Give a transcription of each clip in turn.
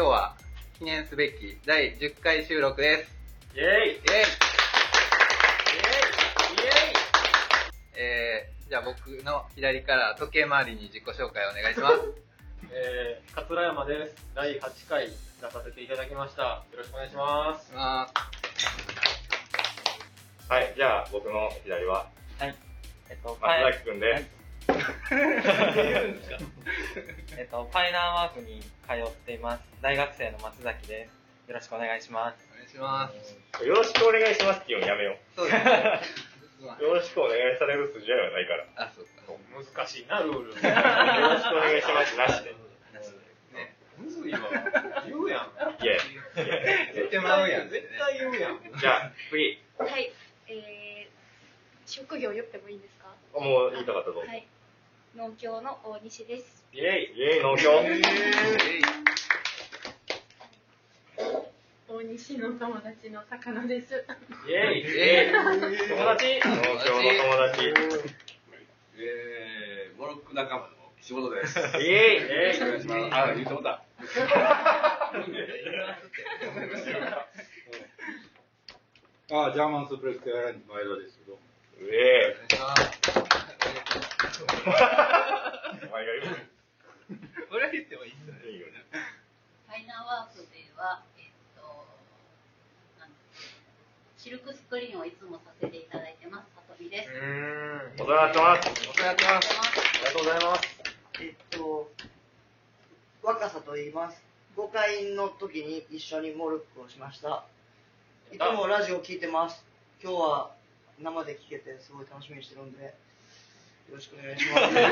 今日は記念すべき第10回収録です。イェイイェイイェイイェイイえー、じゃあ僕の左から時計回りに自己紹介お願いします。えー、桂山です。第8回出させていただきました。よろしくお願いします。まはい、じゃあ僕の左は？はい。えっと、松崎くんです。えっと、ファイナーワークに通っています。大学生の松崎です。よろしくお願いします。お願いします。よろしくお願いしますっていうのやめよそうですね。う。よろしくお願いされる筋合いはないから。あ、そうか。難しいな、ルール。よろしくお願いしますなしで。ね、むずいわ。言うやん。いやい言ってまうやん。絶対言うやん。や。じゃあ、次。はい、えー、職業言ってもいいんですか？もう言いたかったぞ。はい。農協の大西です。イェイイェイ農協。イェイ大西の友達の高野です。イェイイェイ友達農協の友達。えー、モロック仲間の仕事です。イェイイェイお願いします。あ、言ってた。あ、ジャーマンスープレックスエアライですけど。うえ お前が言う。これは言ってもいいっすね。いいよね。ファイナーワークでは、えっと、なんシルクスクリーンをいつもさせていただいてます、さとみです。うーん。お世話になってます。お世話になってます。ありがとうございます。えっと、若さと言います。5回の時に一緒にモルックをしました。いつもラジオ聞いてます。今日は生で聞けてすごい楽しみにしてるんで、よろしくお願いします。圧か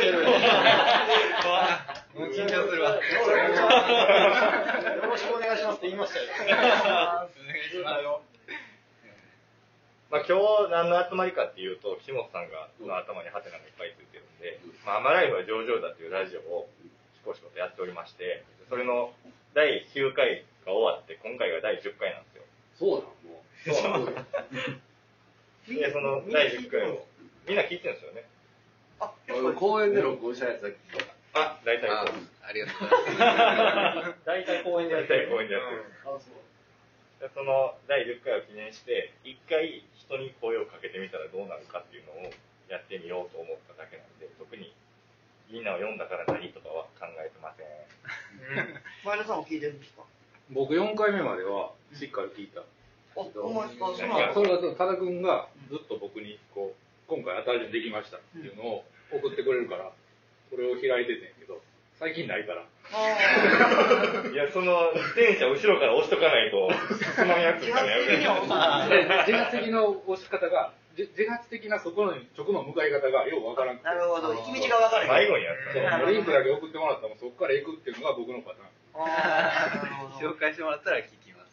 ける。も う緊張するわ。よろしくお願いしますって言いましたよ。お願いします。まあ、今日何の集まりかっていうと、岸本さんがの頭にハテナがいっぱいついてるんで、まあ、アマライフは上々だっていうラジオをしこしことやっておりまして、それの第9回が終わって、今回が第10回なんですよ。そうなのもう。そうなんですよ。で、その？第10回を、みんな聞いてるんですよね。あ、俺公園で録音したやつだけ？聞いた。あ、大体あそう。ありがとうございます。大体公園でやってる。大体公園でやってる。あ、そう。でその第10回を記念して、一回人に声をかけてみたらどうなるかっていうのをやってみようと思っただけなんで、特にみんなを読んだから何とかは考えてません。前田さんも聞いてるんですか？僕4回目まではしっかり聞いた。あ、ほんまですか？それは多田君がずっと僕にこう、今回新しいのできましたっていうのを送ってくれるから、それを開いててんけど、最近ないから。あいや、その、自転車後ろから押しとかないと、進まんやつ自かね発的にはで自発的な押し方が、じ自発的なそこの直の向かい方がようわからんなるほど。行き道が分かれへん。迷子にやっそうリンクだけ送ってもらったらそこから行くっていうのが僕のパターン。紹介してもらったら聞きます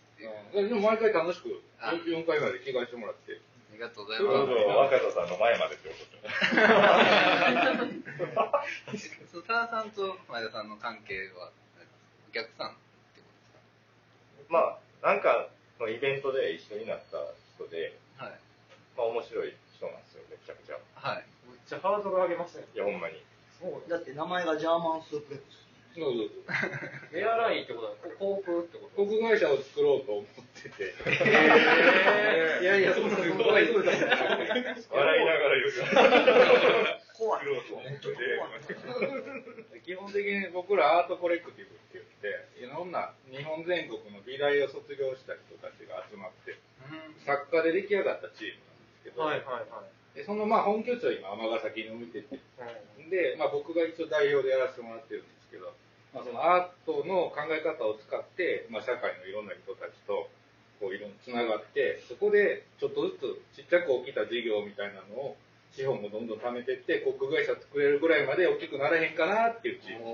でも毎回楽しくあ4回まで聞かせてもらって。ありがとうございた。どうぞます。、若田さんの前までってことそう、田さんと前田さんの関係は、お客さんってことですまあ、なんか、そのイベントで一緒に。なった人で、はい。まあ面白い人なんですよ、めちゃくちゃ。はい。めっちゃハードル上げますね。いや、ほんまに。そうだって名前がジャーマンスープレックス。そうそうそう。エアラインってことは、航空ってこと？航空会社を作ろうと思ってて。へいやいや、そんですよ笑いながら言う怖い。作ろうと思って基本的に僕らアートコレクティブって言って、いろんな日本全国の美大を卒業した人たちが集まって、作家で出来上がったチームなんですけど、はいはいはい。でそのまあ本拠地を今尼崎に置いてて、で、まあ、僕が一応代表でやらせてもらってるんでまあ、そのアートの考え方を使って、まあ、社会のいろんな人たちとこういろんなつながってそこでちょっとずつちっちゃく起きた事業みたいなのを資本もどんどん貯めてって航空会社作れるぐらいまで大きくならへんかなっていうチーム。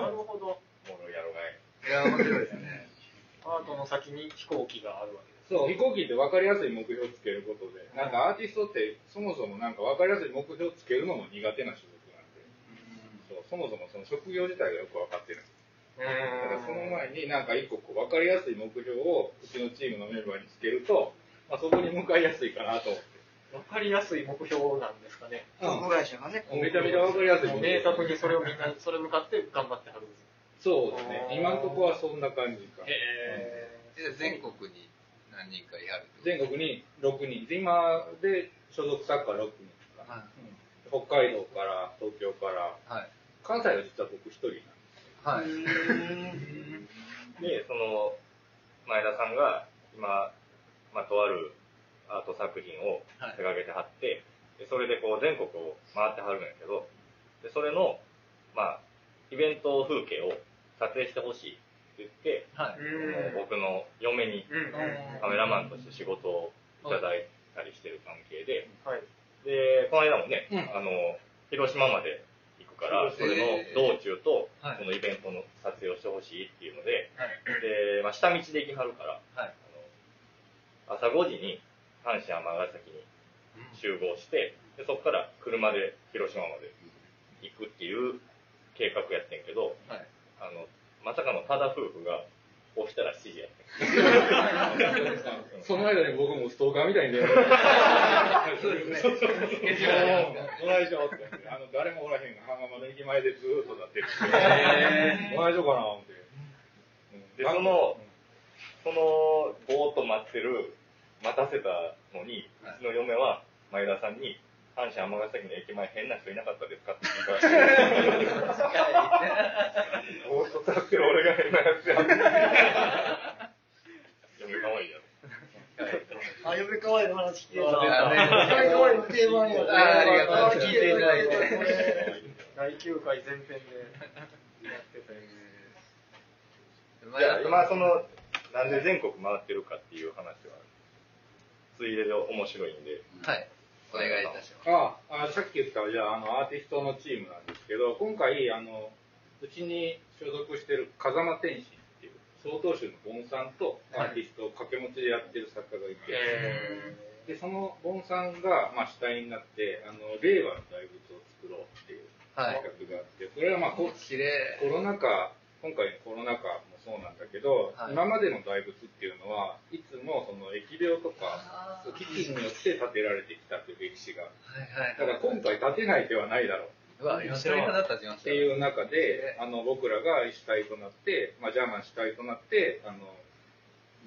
なるほど。お もろいやろがい。いや、面白いですね。アートの先に飛行機があるわけです。そう飛行機って分かりやすい目標をつけることでなんかアーティストってそもそもなんか分かりやすい目標をつけるのも苦手な仕そもそもその職業自体がよく分かってないだからその前になんか一個こう分かりやすい目標をうちのチームのメンバーにつけると、まあ、そこに向かいやすいかなと思って。わかりやすい目標なんですかね。航空会社がね。めちゃめちゃ分かりやすい目標。明確にそれをみんな、それ向かって頑張ってはる。そうですね。今のところはそんな感じか。へで全国に何人かいはる全国に6人。で今で所属サッカー6人かな、はいうん北海道から東京から、はい関西は実は僕一人なんで。すはい。で、その、前田さんが今、まあ、とあるアート作品を手掛けてはって、でそれでこう全国を回ってはるんやけど、でそれの、まあ、イベント風景を撮影してほしいって言って、はい。の僕の嫁に。カメラマンとして仕事をいただいたりしてる関係で、はい。で、この間もね、うん。あの、広島までから、それの道中と、のイベントの撮影をしてほしいっていうので、はい。で、まあ、下道で行きはるから、朝5時に阪神尼崎に集合して、でそこから車で広島まで行くっていう計画やってんけど、はい。あの、まさかの多田夫婦が起きたら7時や。その間に僕もストーカーみたいに電話 そうですねって。あの、誰もおらへんが、浜松の駅前でずーっと立ってる。どないしようかな、思って。うんで、その、その、ぼーっと待ってる、待たせたのに、うちの嫁は前田さんに、阪神尼崎の駅前変な人いなかったですかって聞いたらしい。ぼーっと立ってる俺が変なやつや。嫁かわいいやろ。あ、嫁かわいいの話聞けた。あね嫁かわいいの定番やあありがとうございます聞いていただいて。第9回前編でやってたよね。じゃあ、今その、なんで全国回ってるかっていう話は、ついでで面白いんで、はいお願いいたします。ああ、さっき言った、じゃあ、あの、アーティストのチームなんですけど、今回、あの、うちに所属してる風間天心っていう、曹洞宗のボンさんとアーティストを掛け持ちでやってる作家がいて、で、そのボンさんが、まあ、主体になって、あの、令和の大仏を作ろうっていうはい。企画があって、それはまあ、コロナ禍、今回のコロナ禍もそうなんだけど、はい。今までの大仏っていうのは、いつもその疫病とか、危機によって建てられてきたという歴史が。はいはいだから今回建てない手はないだろう。うわ一緒に肌立ちましったてよいう中で、あの僕らが主体となって、まあ、ジャーマン主体となって、あの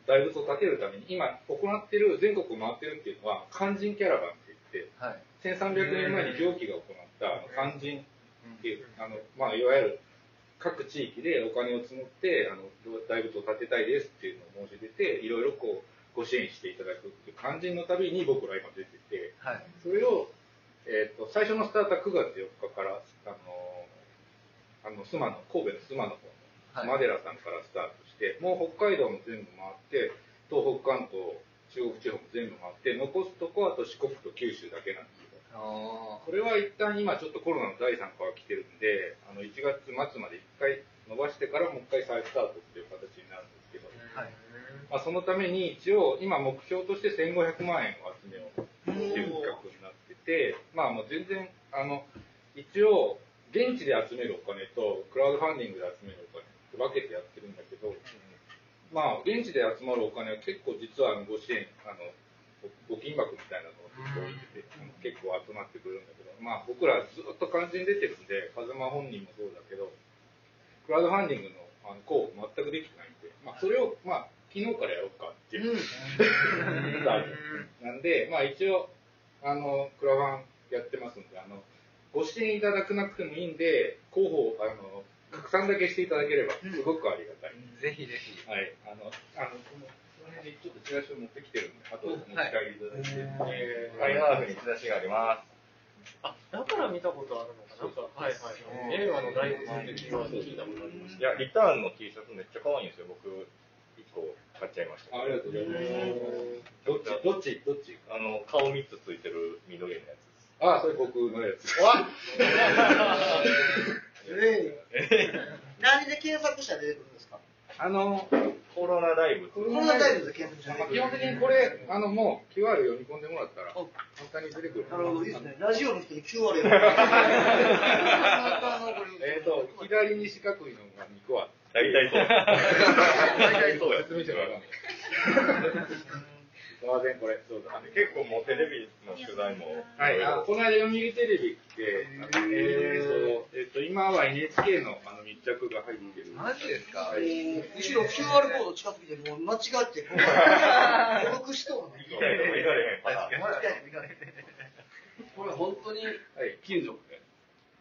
大仏を建てるために、今行ってる、全国を回ってるっていうのは、肝心キャラバンって言って、はい。1300年前に行基が行った肝心っていう、あのまあ、いわゆる各地域でお金を募ってあの大仏を建てたいですっていうのを申し出ていろいろこうご支援していただくっていう肝心のたびに僕ら今出ててはい。それを、えー、と最初のスタートは9月4日からあのあの須磨の神戸の須磨の方のはい。マデラさんからスタートして、もう北海道も全部回って東北関東中国地方も全部回って残すとこはあと四国と九州だけなんですあこれは一旦今ちょっとコロナの第3波が来てるんで、あの1月末まで1回伸ばしてからもう1回再スタートっていう形になるんですけど、はい。まあ、そのために一応今目標として1500万円を集めようっていう企画になってて、まあもう全然、あの、一応現地で集めるお金とクラウドファンディングで集めるお金って分けてやってるんだけど、まあ現地で集まるお金は結構実はご支援、あの、募金箱みたいなの結構集まってくるんだけど、まあ僕らずっと肝心出てるんで、風間本人もそうだけど、クラウドファンディングのあの候補全くできてないんで、まあそれを、まあ昨日からやろうかっていう、スタートなんで、まあ一応、あの、クラファンやってますんで、あの、ご支援いただくなくてもいいんで、候補、あの、拡散だけしていただければ、すごくありがたい。ぜひぜひ。はい、あの、あの、ちょっとチラシを持ってきてるんで、あとお持ち帰りいただいて、えー、ファイナーフにチラシがあります。あ、だから見たことあるのかな。なんか、はいはい。映画の聞いたことありましいや、リターンの T シャツめっちゃ可愛いんですよ。僕、1個買っちゃいました。あありがとうございます。どっち、どっち、どっち？あの、顔3つついてる緑のやつです。あ、それ僕のやつ。何で検索したら出てくるんですか？あの、コロナ大仏。コロナタイムで検索したらまあ、出てくる基本的にこれ、あの、もう QR 読み込んでもらったら、簡単に出てくる。なるほど、いいですね。ラジオの人に QR やる。えっと、左に四角いのが2個あって、大体そう。大体そうや。説明してもらわすいません、これ。そうだ。結構もうテレビの取材も。はい、あこの間読売テレビ来て、えーと、えっと、今は NHK のあの密着が入ってる。マジですか？後ろ QR コード近づけて、もう間違って、こう、孤独しとるね。行きたいとこ行かれへんパターン。間違えて行かれへんこれ本当に？金属で。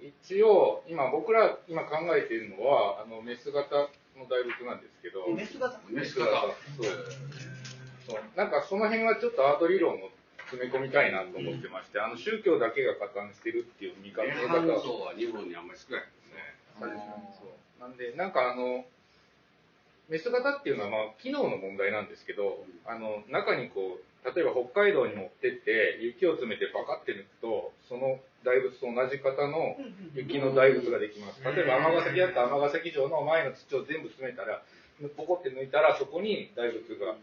一応、今僕ら今考えているのは、あの、メス型の大仏なんですけど、メス型？メス型そう。そう。なんかその辺はちょっとアート理論を詰め込みたいなと思ってまして、あの宗教だけが加担してるっていう見方涅槃像は日本にあんまり少ないですね。そうそうなんで、なんかあの、メス型っていうのはまあ機能の問題なんですけど、あの、中にこう、例えば北海道に持ってって雪を詰めてバカって抜くと、その大仏と同じ型の雪の大仏ができます。例えば尼崎だったら尼崎城の前の土を全部詰めたら、ポコって抜いたらそこに大仏が。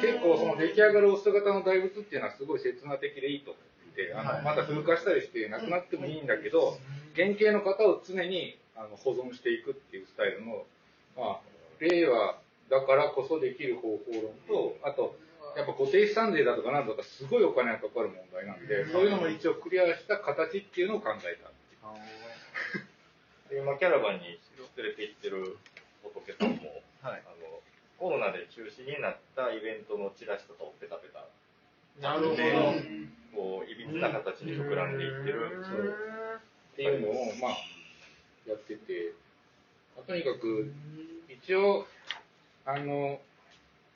結構その出来上がるオス型の大仏っていうのはすごい刹那的でいいと。思ってて、あのまた風化したりしてなくなってもいいんだけど、原型の型を常にあの保存していくっていうスタイルの、まあ、令和だからこそできる方法論と、あと、やっぱ固定資産税だとかなんとかすごいお金がかかる問題なんで、そういうのも一応クリアした形っていうのを考えた。で 今、キャラバンに連れて行ってる仏さんも、はい。あのコロナで中止になったイベントのチラシとかをペタペタ、なるほど。こう、いびつな形に膨らんでいってる。っていうのを、まあ、やってて、まあとにかく、一応、あの、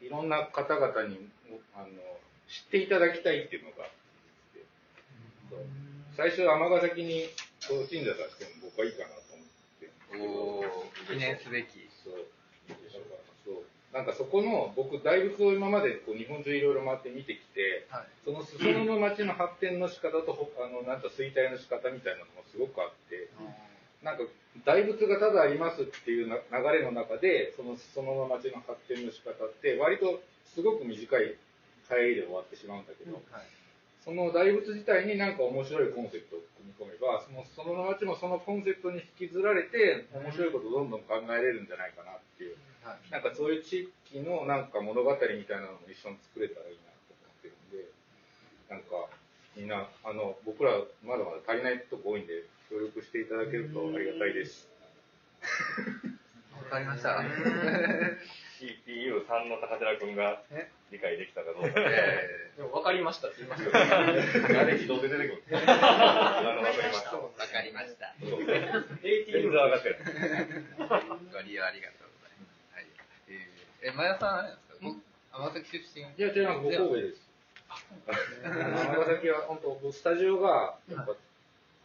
いろんな方々に、あの、知っていただきたいっていうのが最初、尼崎に、こう、鎮座させても僕はいいかなと思って。記念すべき。なんかそこの、僕、大仏を今までこう日本中いろいろ回って見てきて、はい。その裾野の町の発展の仕方と、ほあの、なんか衰退の仕方みたいなのもすごくあって、なんか、大仏がただありますっていうな流れの中で、その裾野の町の発展の仕方って、割とすごく短い帰りで終わってしまうんだけど、その大仏自体になんか面白いコンセプトを組み込めば、そのその町もそのコンセプトに引きずられて、面白いことをどんどん考えれるんじゃないかなっていう、なんかそういう地域のなんか物語みたいなのも一緒に作れたらいいなと思ってるんで、なんかみんな、あの、僕らまだまだ足りないとこ多いんで、協力していただけるとありがたいです。わかりました。CPU3 の高寺君が理解できたかどうか。えでも分かりましたって言いましたよあれ自動で出てくるんですあの、わかりました。ーわかりました。そう 全然上がってる。ご利用ありがとう。え前田さん、あれなんですか？僕、尼崎出身。いや、違います、僕神戸です。尼 崎は本当、僕スタジオが、やっぱ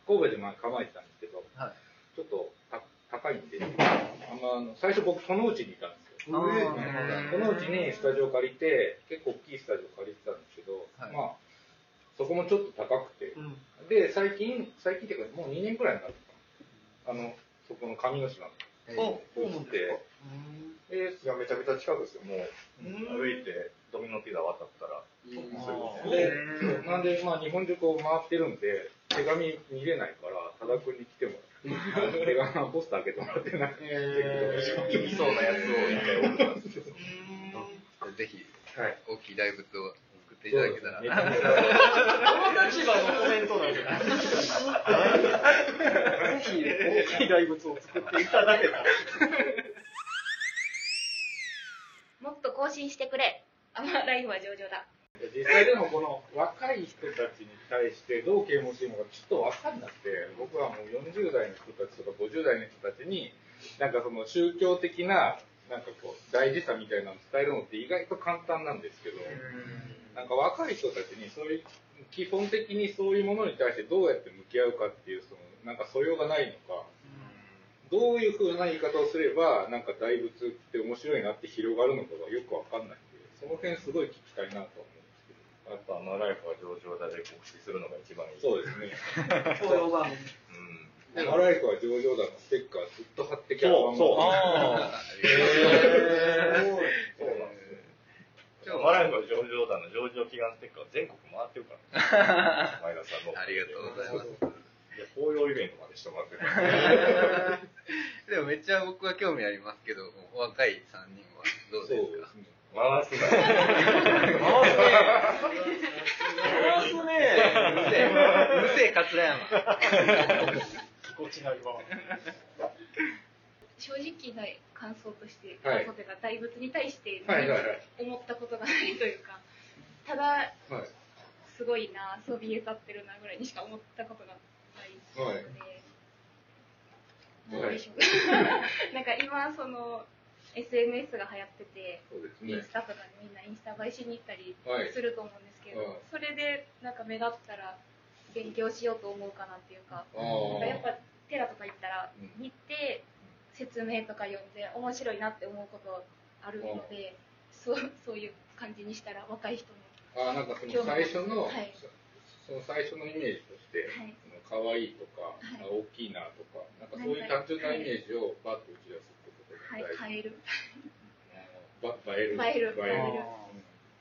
神戸でまあ構えてたんですけど、はい。ちょっとた高いんで、あんま最初僕、そのうちにいたんですよ。そのうちにスタジオ借りて、結構大きいスタジオ借りてたんですけど、はい。まあ、そこもちょっと高くて、で、最近、最近っていうか、もう2年くらいになったかな。あの、そこの上之島の。えー。お、そうなんですか。えいや、めちゃくちゃ近くですよ。もう、歩いてドミノピザ渡ったら、で、そうなんで、まあ、日本中こう回ってるんで、手紙見れないから、多田君に来てもらって、手紙のポスター開けてもらって、なんか、いきそうなやつを一回送ったんですよ。ぜひ、はい。大きい大仏を作っていただけたら。めちゃめちゃどの立場のコメントなんですかぜひ大きい大仏を作っていただけたら。もっと更新してくれ。アマライフは上々だ。実際でもこの若い人たちに対してどう啓蒙していいのかちょっと分かんなくて、僕はもう40代の人たちとか50代の人たちに、なんかその宗教的な、なんかこう、大事さみたいなのを伝えるのって意外と簡単なんですけど、なんか若い人たちにそういう、基本的にそういうものに対してどうやって向き合うかっていう、その、なんか素養がないのか、どういう風な言い方をすれば、なんか大仏って面白いなって広がるのかがよくわかんないんで、その辺すごい聞きたいなと思うんですけど。やっぱ、マライフは上々だで告知するのが一番いい。そうですね。教養番組。うん。マライフは上々だのステッカーずっと貼ってきゃそうそうあそうなんですよ。マライフは上々だの上場祈願ステッカー全国回ってるから。前田さんの。ありがとうございます。紅葉イベントまでしてもらって。でもめっちゃ僕は興味ありますけど、若い3人はどうですか？すね。回す。回すね。うせえ、桂山。気持ち。正直な感想として、感想というか、大仏に対して思ったことがないというか、ただ、すごいな、そびえ立ってるなぐらいにしか思ったことがはい。なんでしょう。なんか今、その、SNS が流行ってて、ね。インス。タとかでみんなインスタ映えしに行ったりはいすると思うんですけど、はい。それでなんか目立ったら勉強しようと思うかなっていうか、なんかやっぱ寺とか行ったらうん。見て説明とか読んで面白いなって思うことあるので、そうそういう感じにしたら若い人もあなんかその最初の、はいその最初のイメージとして、はい。可愛いとか、はい。大きいなとか、なんかそういう単純なイメージをバッと打ち出すってことはい。が大事。変える。ば映える。映える。映える。あ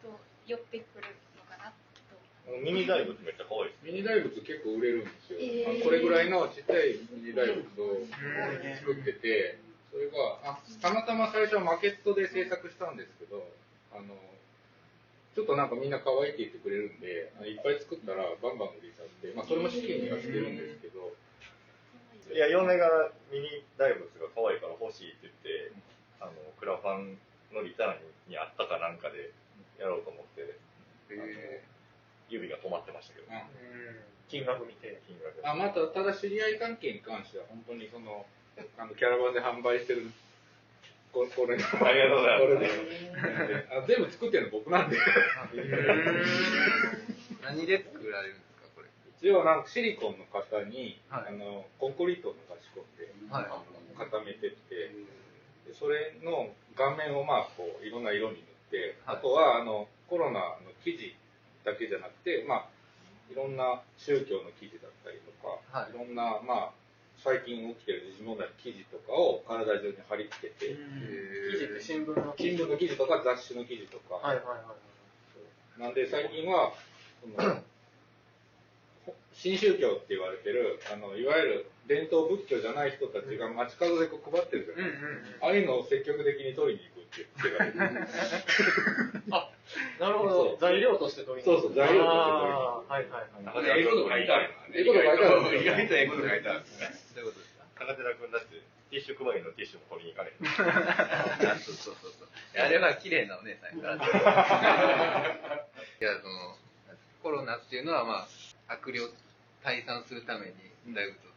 と寄ってくるのかなと。ミニ大仏めっちゃ可愛いですーミニ大仏結構売れるんですよ。えー。あこれぐらいのちっちゃいミニ大仏を作ってて、それが、あ、たまたま最初はマケットで制作したんですけど、あの、ちょっとなんかみんな可愛いって言ってくれるんで、いっぱい作ったらバンバン売れちゃって、まあそれも資金にはしてるんですけど、いや、嫁がミニ大仏が可愛いから欲しいって言って、あの、クラファンのリターンにあったかなんかでやろうと思って、指が止まってましたけど、金額見て。金額あまた、ただ知り合い関係に関しては、本当にその、あのキャラバンで販売してる、こ これの、ありがとうございます。これで。あ全部作ってるの僕なんで。何で作られるんですか、これ？一応、なんかシリコンの型に、はい。あのコンクリートを流し込んで、はい。固めてって、でそれの顔面をまあこういろんな色に塗って、はい。あとはあのコロナの記事だけじゃなくて、まあ、いろんな宗教の記事だったりとか、はい。い、ろんな、まあ、最近起きてる時事問題の記事とかを体中に貼り付けて、記事って新聞の新聞の記事とか雑誌の記事とか、はいはいはい。なんで最近は、その新宗教って言われてる、あの、いわゆる伝統仏教じゃない人たちが街角でこう配ってるじゃないですか。ああいうのを積極的に取りに行くっていう手が出てる なるほど。材料として取りそうそう材料として取りはいはいはい。英語とか書いてある英語とか書いてある意外と英語とか書いてあるんですね。どういうことですか高寺君だって、ティッシュ配りのティッシュも取りに行かれへん。あ そうそうそうそう。あれは綺麗なお姉さんやから。いや、その、コロナっていうのは、まあ、悪霊退散するために大仏を作るんです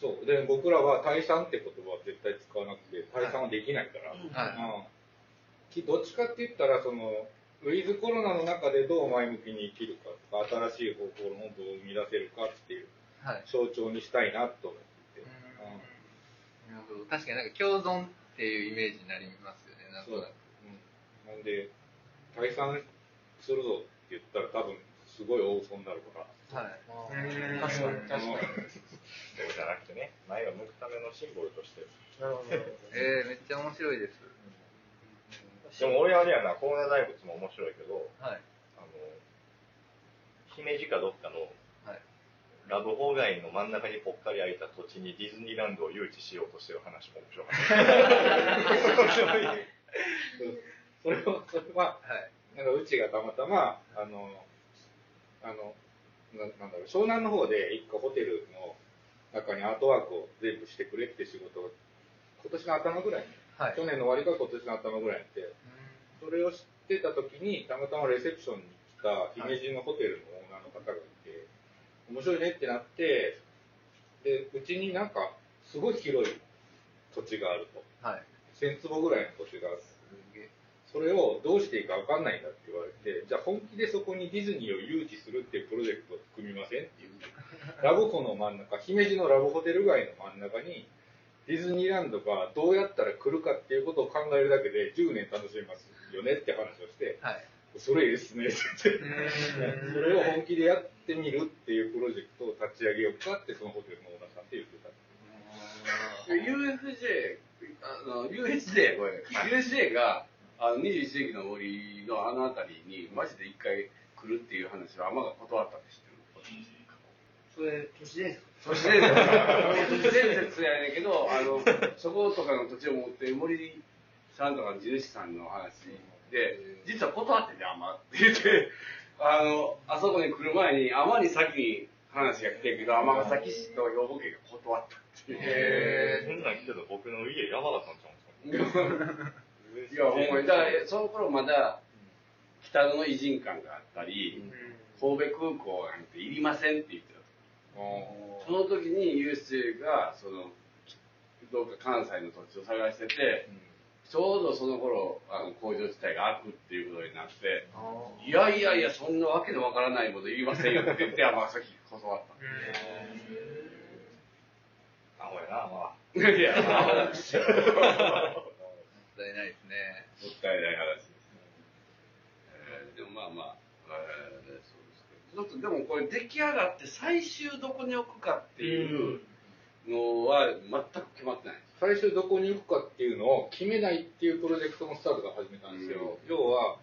そう。で、僕らは退散って言葉は絶対使わなくて、退散はできないから。はうんきどっちかって言ったら、その、ウィズコロナの中でどう前向きに生きるかとか、新しい方法論をどう生み出せるかっていうはい。象徴にしたいなと思ってて。なるほど。確かになんか共存っていうイメージになりますよね、なんとなく。うんなんで、退散するぞって言ったら多分、すごい大嘘になるから。はい。確かに確かに。そうじゃなくてね、前を向くためのシンボルとして。なるほど。えー、めっちゃ面白いです。でも俺あれやな、コロナ大仏も面白いけど、はい。あの、姫路かどっかの、はいラブホ街の真ん中にぽっかり空いた土地にディズニーランドを誘致しようとしてる話も面白かった。それは、それは、はい。なんかうちがたまたま、あの、あの、ななんだろう、湘南の方で一個ホテルの中にアートワークを全部してくれって仕事を、今年の頭ぐらいに、はい。去年の終わりか今年の頭ぐらいにやって、それを知ってた時に、たまたまレセプションに来た姫路のホテルのオーナーの方がいて、面白いねってなって、で、うちになんか、すごい広い土地があると。はい。1000坪ぐらいの土地がある。それをどうしていいか分かんないんだって言われて、じゃあ本気でそこにディズニーを誘致するっていうプロジェクトを組みませんっていう。ラブホの真ん中、姫路のラブホテル街の真ん中に、ディズニーランドがどうやったら来るかっていうことを考えるだけで10年楽しめますよねって話をして、はい。それいいですねって言って、それを本気でやってみるっていうプロジェクトを立ち上げようかってそのホテルのオーナーさんって言ってた。UFJ、あの、UHJ、これ、USJ が、あの、21世紀の森のあの辺りに、マジで一回来るっていう話は、天が断ったって知ってるそれ、都市伝説都市伝説。都市伝説やねんけど、あの、そことかの土地を持ってる森さんとかの地主さんの話で、実は断ってね、天って言って、あの、あそこに来る前に、天に先に話が来てんけど、尼崎市と兵庫県が断ったっていう。へーそんなん来てたら僕の家やばかったんちゃうんですか？いや、ほんまに、だから、その頃まだ、北野の偉人館があったり、神戸空港なんていりませんって言ってた。その時に USJ が、その、どうか関西の土地を探してて、ちょうどその頃、あの工場自体が開くっていうことになって、いやいやいや、そんなわけのわからないこと言いませんよって言って、尼崎断った。アホやな、まあ。いや、アホですよ。も ったいないですね。もったいない話ですね。えーでもまあまあ、えーそうですけど、ちょっとでもこれ出来上がって最終どこに置くかっていうのは全く決まってない。最初どこに行くかっていうのを決めないっていうプロジェクトのスタートが始めたんですよ。要は、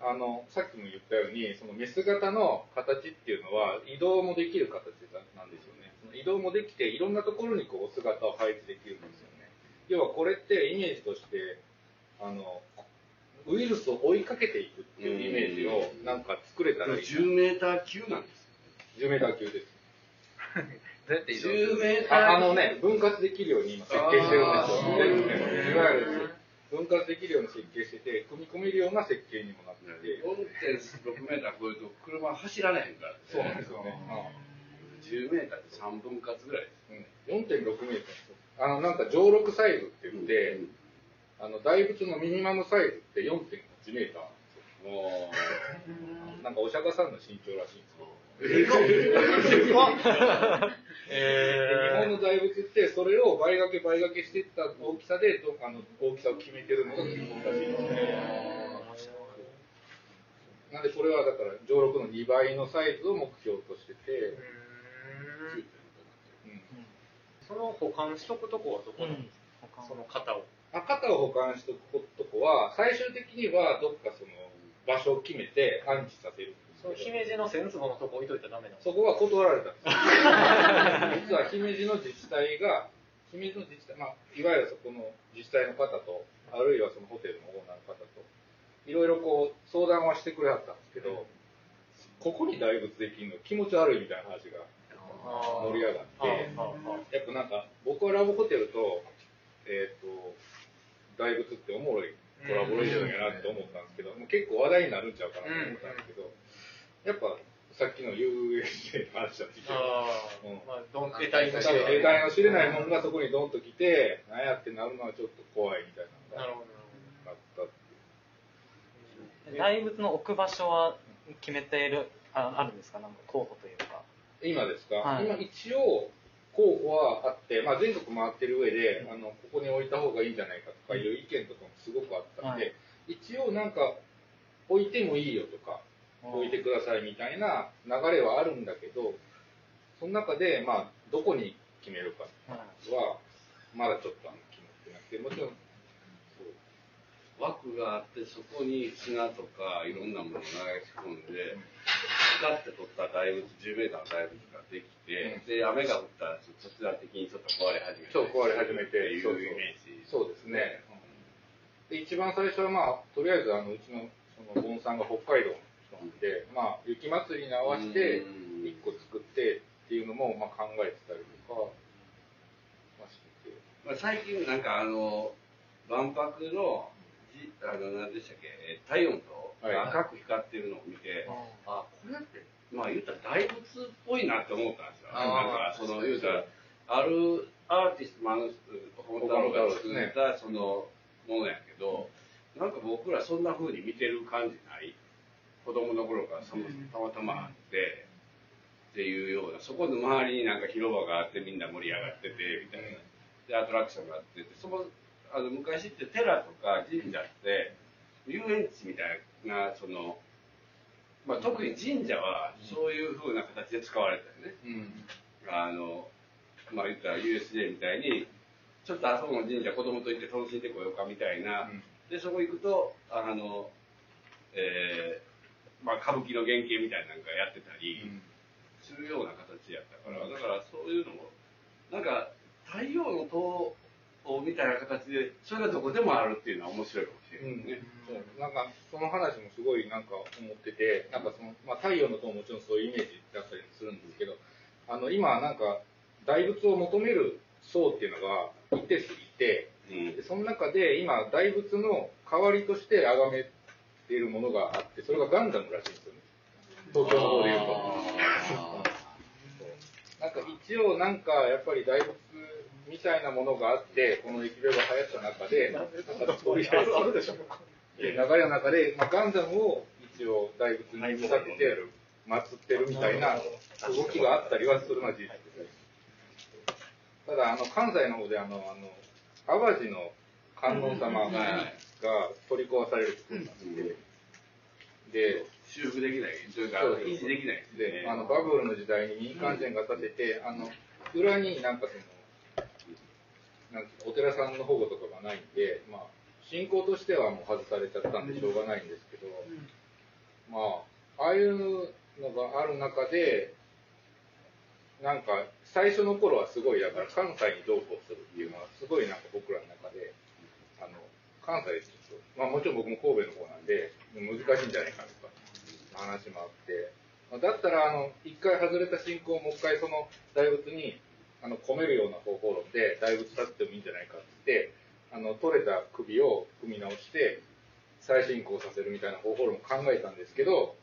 あの、さっきも言ったように、そのメス型の形っていうのは移動もできる形なんですよね。その移動もできて、いろんなところにこう姿を配置できるんですよね。要はこれってイメージとして、あの、ウイルスを追いかけていくっていうイメージをなんか作れたらいいな。10メーター級なんです10メーター級です。どうやって移動す10るメーターああのね、分割できるように今設計してるんですよ。いわゆる分割できるように設計してて、組み込めるような設計にもなってて、4.6メーター超えると車走られへんから、そうなんですよね。10メーターって3分割ぐらいです。うん、4.6メーター。あの、なんか上録サイズって言って、あの、大仏のミニマムサイズって4.8メーターなんですよ。なんかお釈迦さんの身長らしいんですよ。日本の大仏ってそれを倍掛け倍掛けしていった大きさでどあの大きさを決めてるのが基本らしいですね。なんでこれはだから上録の2倍のサイズを目標としてて、その保管しとくとこはどこなんですか、その型を。あ型を保管しておくとこは最終的にはどっかその場所を決めて安置させるその姫路の千坪のとこ置いといたらダメなんです。そこは断られたんです。よ 実は姫路の自治体が姫路の自治体、まあ、いわゆるそこの自治体の方とあるいはそのホテルのオーナーの方といろいろこう相談はしてくれはったんですけど、ここに大仏できるの気持ち悪いみたいな話が盛り上がって、やっぱなんか僕はラブホテルと,、えー、と大仏っておもろいコラボレーションやなって思ったんですけど、もう結構話題になるんちゃうかなと思ったんですけど、やっぱさっきの USJ の話だってあーうん。まあどん得体の知れない得体の知れないもんがそこにドンと来て、なんやってなるのはちょっと怖いみたいなのがなるほどあったって大仏の置く場所は決めている、ああるんですか？なんか候補というか。今ですか、はい。今一応候補はあって、まあ、全国回ってる上で、あのここに置いた方がいいんじゃないかとかいう意見とかもすごくあったんで、はい。一応なんか置いてもいいよとか置いてくださいみたいな流れはあるんだけどその中で、まあ、どこに決めるかはまだちょっと決まってなくてもちろん枠があって、そこに砂とかいろんなものを流し込んで、使って取った大仏、10メーターの大仏ができて、で、雨が降ったら突然的にちょっと壊れ始めて。そう壊れ始めていうイメージ。そうですね。で一番最初はまあとりあえずあのうちのそのボンさんが北海道の人で、まあ雪祭りに合わせて一個作ってっていうのもまあ考えてたりとか、まあ、してて。まあ、最近なんかあの、万博の、じあの、何でしたっけ、えー太陽とはい。赤く光ってるのを見て、あ、これって、まあ言ったら大仏っぽいなって思ったんですよ。なんか、その、言うたら、あるアーティスト、まあ、あの、岡本太郎が作った、その、ものやけど、なんか僕らそんな風に見てる感じない。子供の頃からそのたまたまあって、っていうような、そこの周りになんか広場があってみんな盛り上がってて、みたいな。で、アトラクションがあってて、その、あの、昔って寺とか神社って、遊園地みたいな、その、まあ、特に神社はそういう風な形で使われたよね。あの、まあ言ったら USJ みたいに、ちょっとあそこの神社子供と行って楽しんでこようかみたいな、で、そこ行くと、あの、えーまあ歌舞伎の原型みたいなのがやってたり、するような形やったから、だからそういうのも、なんか太陽の塔をみたいな形で、それがどこでもあるっていうのは面白いかもしれないね。そうなんかその話もすごいなんか思ってて、なんかその、まあ、太陽の塔ももちろんそういうイメージだったりするんですけど、あの今なんか大仏を求める層っていうのが一定数いて、でその中で今大仏の代わりとして崇めているものがあって、それがガンダムらしいんですよね。東京の方で言うと。なんか一応なんかやっぱり大仏みたいなものがあって、この疫病が流行った中で、なんかとりあえずあるでしょ流れの中で、まあ、ガンダムを一応大仏に見立てて祀ってるみたいな動きがあったりはするのは事実です。ただ、あの、関西の方であの、あの、淡路の観音様が取り壊されることになって、で、修復できない、それか維持できないですね。で、あの、バブルの時代に民間人が建てて、あの、裏になんかその、なんていうのお寺さんの保護とかがないんで、まあ、信仰としてはもう外されちゃったんでしょうがないんですけど、まあ、ああいうのがある中で、なんか、最初の頃はすごい、だから関西にどうこうするっていうのは、すごいなんか僕らの中で、あの、関西でちょっと、まあもちろん僕も神戸の方なんで、難しいんじゃないかとか、話もあって、まあだったら、あの、一回外れた信仰をもう一回その大仏に、あの、込めるような方法論で大仏立ってもいいんじゃないかって言って、あの、取れた首を組み直して、再進行させるみたいな方法論も考えたんですけど、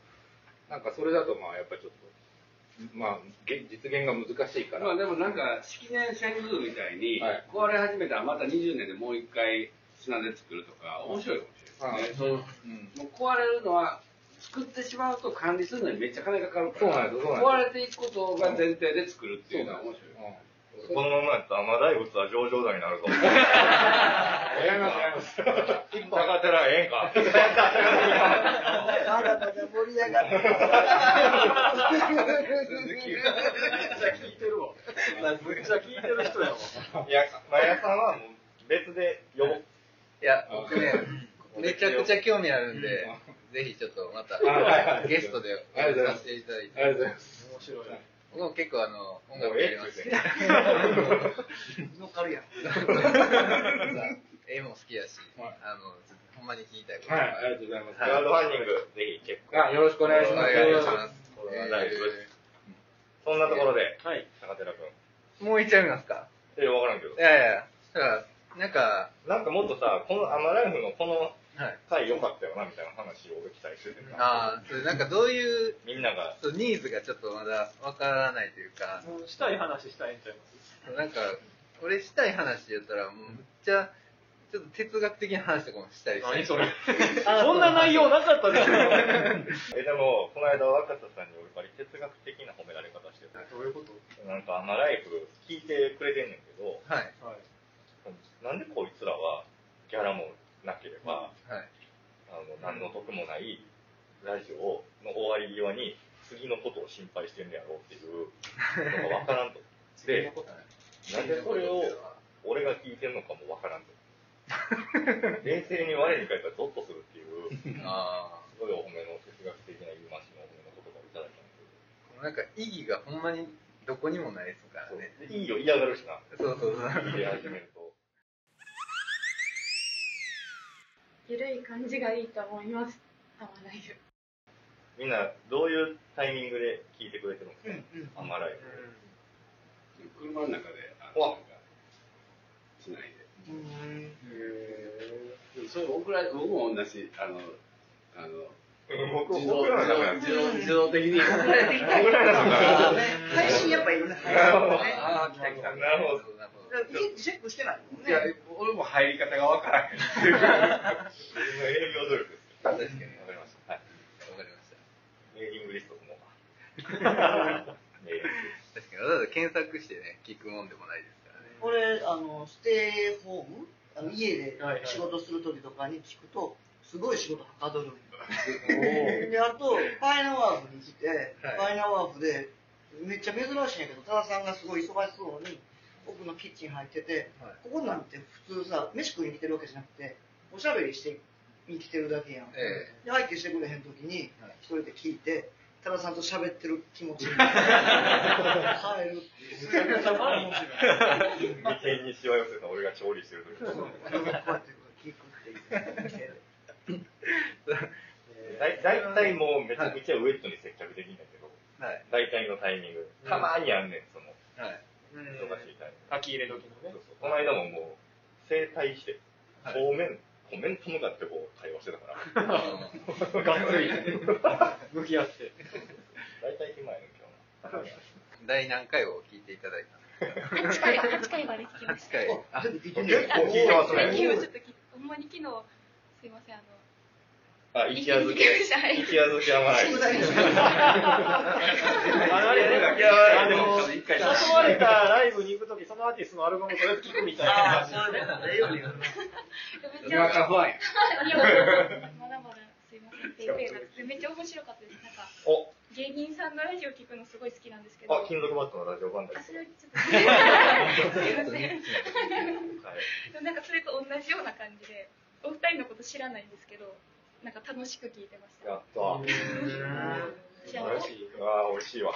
なんかそれだとまあやっぱりちょっと、まあ、げ実現が難しいから。まあでもなんか、式年遷宮みたいに、壊れ始めたらまた20年でもう一回砂で作るとか、面白いかもしれないですね。そうもう壊れるのは、作ってしまうと管理するのにめっちゃ金かかるから、壊れていくことが前提で作るっていうのは面白い。このままやったら、甘大仏は上々だになるぞ。やります、やります。一歩上がったらええんか。あなたが盛り上がって聞いてるわ。めっちゃ聞いてる人やわ。いや、マヤさんはもう別で呼ぼう。いや、僕ね、めちゃくちゃ興味あるんで、ぜひちょっとまたゲストでありがとうございさせていただいて。ありがとうございます。面白い。僕も結構あの、音楽やりますし。乗っかるやん。絵も好きやし、あの、ほんまに聞きたいことはい、ありがとうございます。クラウドファンディング、ぜひチェック。あ、よろしくお願いします。お願いします。そんなところで、はい。高寺君。もういっちゃいますか？え、わからんけどい。やいや、だから、なんか、なんかもっとさ、このアマライフのこのはい。回良かったよな、みたいな話を俺期待しててさ。ああ、それなんかどういう、みんなが、そうニーズがちょっとまだわからないというか、もうしたい話したいんちゃいます？なんか、俺したい話やったら、もうめっちゃ、ちょっと哲学的な話とかもしたりして。何それ？そんな内容なかったでしょえ、でも、この間若狭さんに俺バリ哲学的な褒められ方してて、どういうこと？なんかアマライフ聞いてくれてんねんけど、はい。はい。なんでこいつらはギャラもなければ、はい。あの、何の得もないラジオの終わり際に、次のことを心配してんねやろうっていうのがわからんと。で、なんでそれを俺が聞いてんのかもわからんと。冷静に我に返ったらゾッとするっていう、あすごいお褒めの哲学的な言い回しのお褒めの言葉をいただいたんですあ。なんか意義がほんまにどこにもないですからね。けど、いいよ、嫌がるしな。そうそうそう。聞いて始めると。ゆるい感じがいいと思います。アマライフ。みんな、どういうタイミングで聞いてくれてるんですか、アマライフ。車の中で、あのなんか、つないで。それ僕ら、僕も同じ、あの、あの、僕自動僕らの中で自動自動的に僕らの中で配信やっぱいるね。ああ、来た来た。なるほど。家チェックしてないもんいやね。、俺も入り方がわからへん。営業努力です。確かに。わかりました。はい。わかりました。メーリングリストも確かに、わざわざ検索してね、聞くもんでもないですからね。俺、あの、ステイホーム？あの家で仕事する時とかに聞くと、すごい仕事はかどるんよで、あと、パイナワーフに来て、パイナワーフで、めっちゃ珍しいんやけど、多田さんがすごい忙しそうに、奥のキッチン入ってて、ここなんて普通さ、飯食いに来てるわけじゃなくて、おしゃべりしてに来てるだけやん。えで、相手してくれへん時に、一人で聞いて、多田さんと喋ってる気持ちに入る。っていう。眉間にしわ寄せた俺が調理してる時。こうやって聞くっていう。だい大体もうめちゃくちゃウェットに接客できんだけど、はい。大体のタイミング、たまにあんねん、その、はい。うん忙しいタイミング。書き入れ時のねそう。そうこの間ももう、整体して、はい正面、コメント向かってこう、会話してたから。がっつり 向き合って。大体暇やねん、今日な。第何回を聞いていただいたんです8回、8回まで聞きまかし ?8 回。あ、結構聞いてますた。ね。昨日ちょほんまに昨日、すいません、あの、あ、一夜漬け。一夜漬け甘い。宿題ですあれ、いやあの、誘われたライブに行くとき、そのアーティストのアルバムをとりあえず聞くみたいな。ああ、そう。ようにや。まだまだすいません、ペイペイがめっちゃ面白かったです。なんか、お、芸人さんのラジオ聞くのすごい好きなんですけど、あ、金属バットのラジオ版だあ、よ。それちょっと、すいません。なんかそれと同じような感じで、お二人のこと知らないんですけど、なんか楽しく聞いてました。やった。あ嬉しい。ああ、美味しいわ。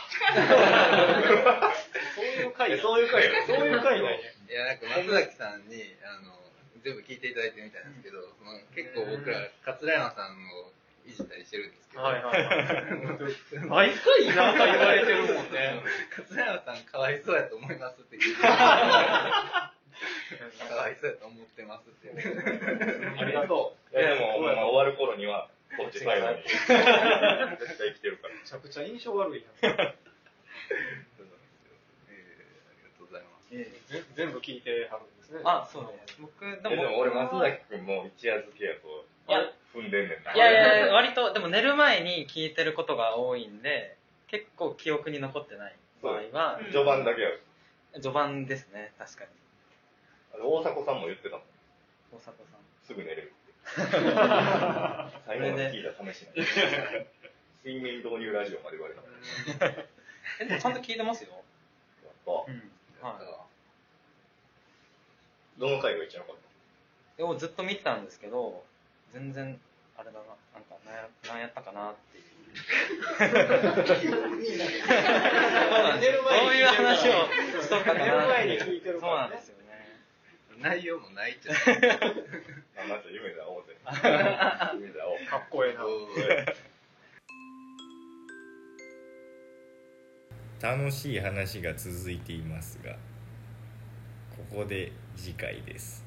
そういう回えそういう回やそういう回なんや。いや、なんか松崎さんに、あの、全部聞いていただいてるみたいなんですけど、その結構僕ら、桂山さんをいじったりしてるんですけど、はいはいはい。毎回なんか言われてるもんね。桂山さんかわいそうやと思いますって言って、かわいそうやと思ってますって言って。ありがといや、でも、まあ、終わる頃には、こっち最後に。絶対生きてるから。う。めちゃくちゃ印象悪い な。えーありがとうございます。ぜ全部聞いてはるんですね。あ、そうです。僕、ででも、も、俺、松崎くんも一夜漬けやと、いや踏んでんねんな。いやいや、割と、でも寝る前に聞いてることが多いんで、結構記憶に残ってない場合は、序盤だけやる。序盤ですね、確かに。大迫さんも言ってたもん。大迫さん。すぐ寝れるって。最後まで聞いた試しない。睡眠導入ラジオまで言われた え、でもちゃんと聞いてますよ。ぱうん。はどの回が一番良かっい。でもずっと見てたんですけど、全然、あれだな、なんか、なんやなんやったかなっていう。そうなんですよ。そういう話をしとったかな寝る前に聞いてるそうからねなんですよね。内容もないじゃん。たあ、まず夢で会お うぜ。夢で会おう。かっこええな。楽しい話が続いていますがここで次回です